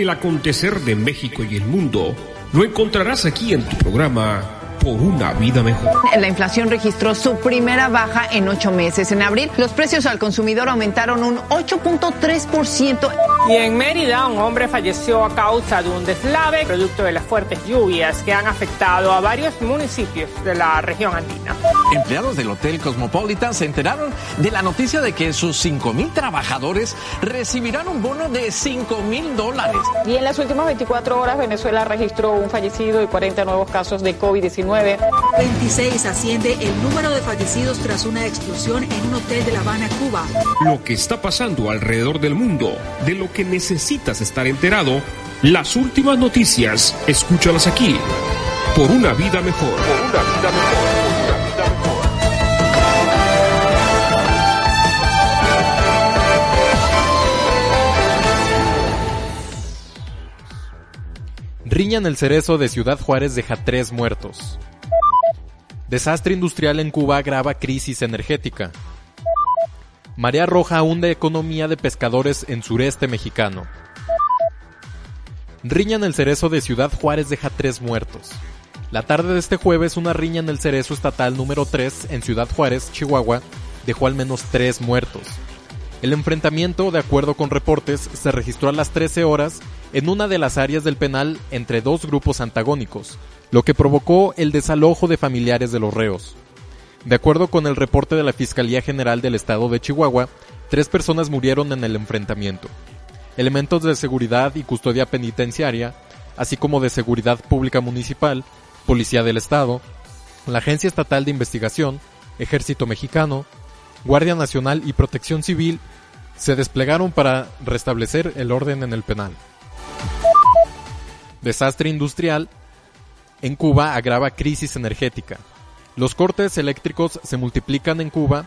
El acontecer de México y el mundo lo encontrarás aquí en tu programa por una vida mejor. La inflación registró su primera baja en ocho meses. En abril, los precios al consumidor aumentaron un 8.3%. Y en Mérida, un hombre falleció a causa de un deslave producto de las fuertes lluvias que han afectado a varios municipios de la región andina. Empleados del Hotel Cosmopolitan se enteraron de la noticia de que sus 5 mil trabajadores recibirán un bono de 5 mil dólares. Y en las últimas 24 horas, Venezuela registró un fallecido y 40 nuevos casos de COVID-19. 26 asciende el número de fallecidos tras una explosión en un hotel de La Habana, Cuba. Lo que está pasando alrededor del mundo, de lo que necesitas estar enterado, las últimas noticias, escúchalas aquí. Por una vida mejor. Por una vida mejor. Riña en el cerezo de Ciudad Juárez deja tres muertos. Desastre industrial en Cuba agrava crisis energética. Marea Roja hunde economía de pescadores en sureste mexicano. Riña en el cerezo de Ciudad Juárez deja tres muertos. La tarde de este jueves, una riña en el cerezo estatal número 3 en Ciudad Juárez, Chihuahua, dejó al menos tres muertos. El enfrentamiento, de acuerdo con reportes, se registró a las 13 horas en una de las áreas del penal entre dos grupos antagónicos, lo que provocó el desalojo de familiares de los reos. De acuerdo con el reporte de la Fiscalía General del Estado de Chihuahua, tres personas murieron en el enfrentamiento. Elementos de seguridad y custodia penitenciaria, así como de seguridad pública municipal, Policía del Estado, la Agencia Estatal de Investigación, Ejército Mexicano, Guardia Nacional y Protección Civil se desplegaron para restablecer el orden en el penal. Desastre industrial en Cuba agrava crisis energética. Los cortes eléctricos se multiplican en Cuba,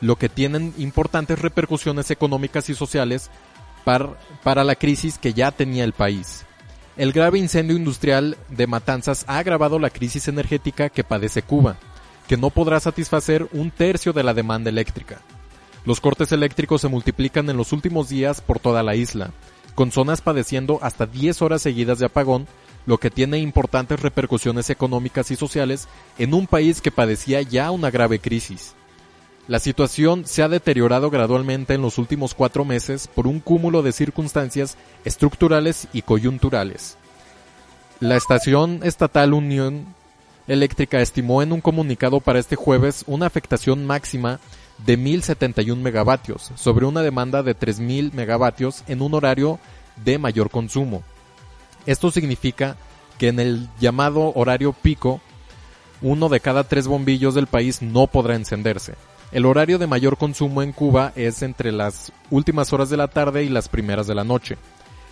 lo que tienen importantes repercusiones económicas y sociales para, para la crisis que ya tenía el país. El grave incendio industrial de Matanzas ha agravado la crisis energética que padece Cuba, que no podrá satisfacer un tercio de la demanda eléctrica. Los cortes eléctricos se multiplican en los últimos días por toda la isla, con zonas padeciendo hasta 10 horas seguidas de apagón, lo que tiene importantes repercusiones económicas y sociales en un país que padecía ya una grave crisis. La situación se ha deteriorado gradualmente en los últimos cuatro meses por un cúmulo de circunstancias estructurales y coyunturales. La estación estatal Unión Eléctrica estimó en un comunicado para este jueves una afectación máxima de 1071 megavatios sobre una demanda de 3000 megavatios en un horario de mayor consumo. Esto significa que en el llamado horario pico, uno de cada tres bombillos del país no podrá encenderse. El horario de mayor consumo en Cuba es entre las últimas horas de la tarde y las primeras de la noche.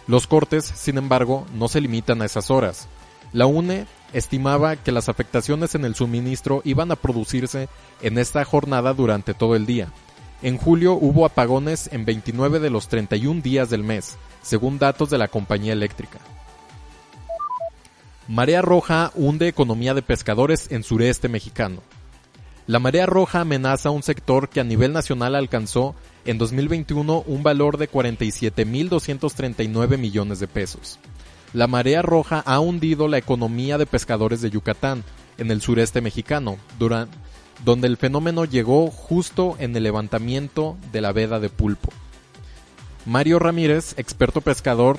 Los cortes, sin embargo, no se limitan a esas horas. La UNE estimaba que las afectaciones en el suministro iban a producirse en esta jornada durante todo el día. En julio hubo apagones en 29 de los 31 días del mes, según datos de la compañía eléctrica. Marea Roja hunde economía de pescadores en sureste mexicano. La marea roja amenaza un sector que a nivel nacional alcanzó en 2021 un valor de 47.239 millones de pesos. La marea roja ha hundido la economía de pescadores de Yucatán, en el sureste mexicano, donde el fenómeno llegó justo en el levantamiento de la veda de pulpo. Mario Ramírez, experto pescador,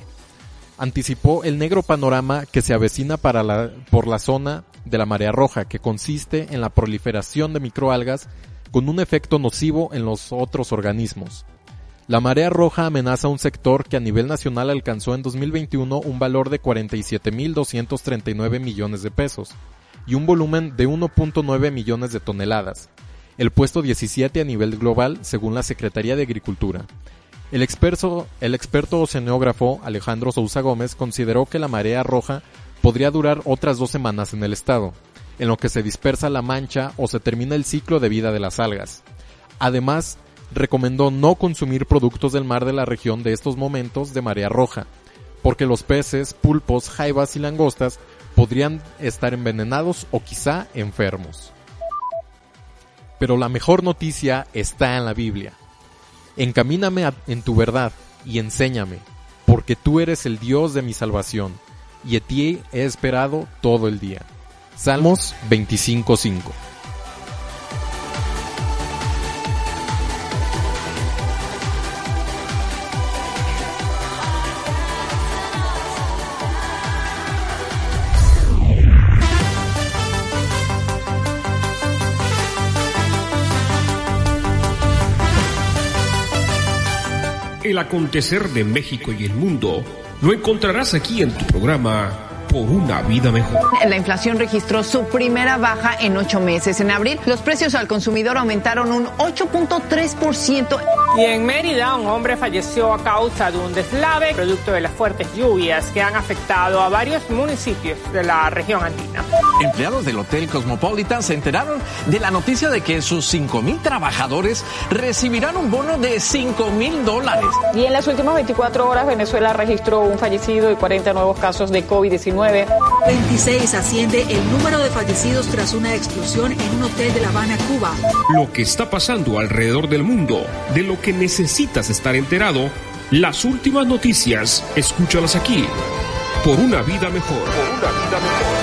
anticipó el negro panorama que se avecina para por la zona de la marea roja, que consiste en la proliferación de microalgas con un efecto nocivo en los otros organismos. La marea roja amenaza un sector que a nivel nacional alcanzó en 2021 un valor de 47.239 millones de pesos. y un volumen de 1.9 millones de toneladas, el puesto 17 a nivel global según la Secretaría de Agricultura. El experto, el experto oceanógrafo Alejandro Sousa Gómez consideró que la marea roja podría durar otras dos semanas en el estado, en lo que se dispersa la mancha o se termina el ciclo de vida de las algas. Además, recomendó no consumir productos del mar de la región de estos momentos de marea roja, porque los peces, pulpos, jaivas y langostas podrían estar envenenados o quizá enfermos. Pero la mejor noticia está en la Biblia. Encamíname en tu verdad y enséñame, porque tú eres el Dios de mi salvación, y a ti he esperado todo el día. Salmos 25.5 El acontecer de México y el mundo lo encontrarás aquí en tu programa por una vida mejor. La inflación registró su primera baja en ocho meses. En abril, los precios al consumidor aumentaron un 8.3%. Y en Mérida, un hombre falleció a causa de un deslave producto de las fuertes lluvias que han afectado a varios municipios de la región andina. Empleados del Hotel Cosmopolitan se enteraron de la noticia de que sus 5.000 trabajadores recibirán un bono de 5.000 dólares. Y en las últimas 24 horas, Venezuela registró un fallecido y 40 nuevos casos de COVID-19. 26 asciende el número de fallecidos tras una explosión en un hotel de La Habana, Cuba. Lo que está pasando alrededor del mundo, de lo que necesitas estar enterado, las últimas noticias, escúchalas aquí. Por una vida mejor. Por una vida mejor.